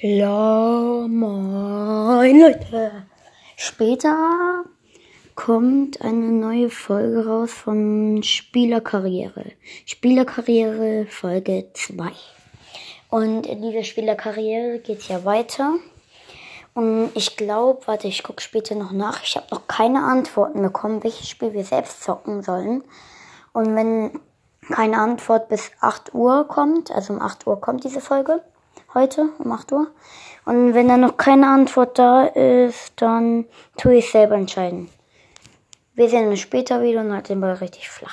Ja, moin Leute. Später kommt eine neue Folge raus von Spielerkarriere. Spielerkarriere Folge 2. Und in dieser Spielerkarriere geht es ja weiter. Und ich glaube, warte, ich gucke später noch nach. Ich habe noch keine Antworten bekommen, welches Spiel wir selbst zocken sollen. Und wenn keine Antwort bis 8 Uhr kommt, also um 8 Uhr kommt diese Folge, heute um 8 Uhr. Und wenn dann noch keine Antwort da ist, dann tue ich selber entscheiden. Wir sehen uns später wieder und halt den Ball richtig flach.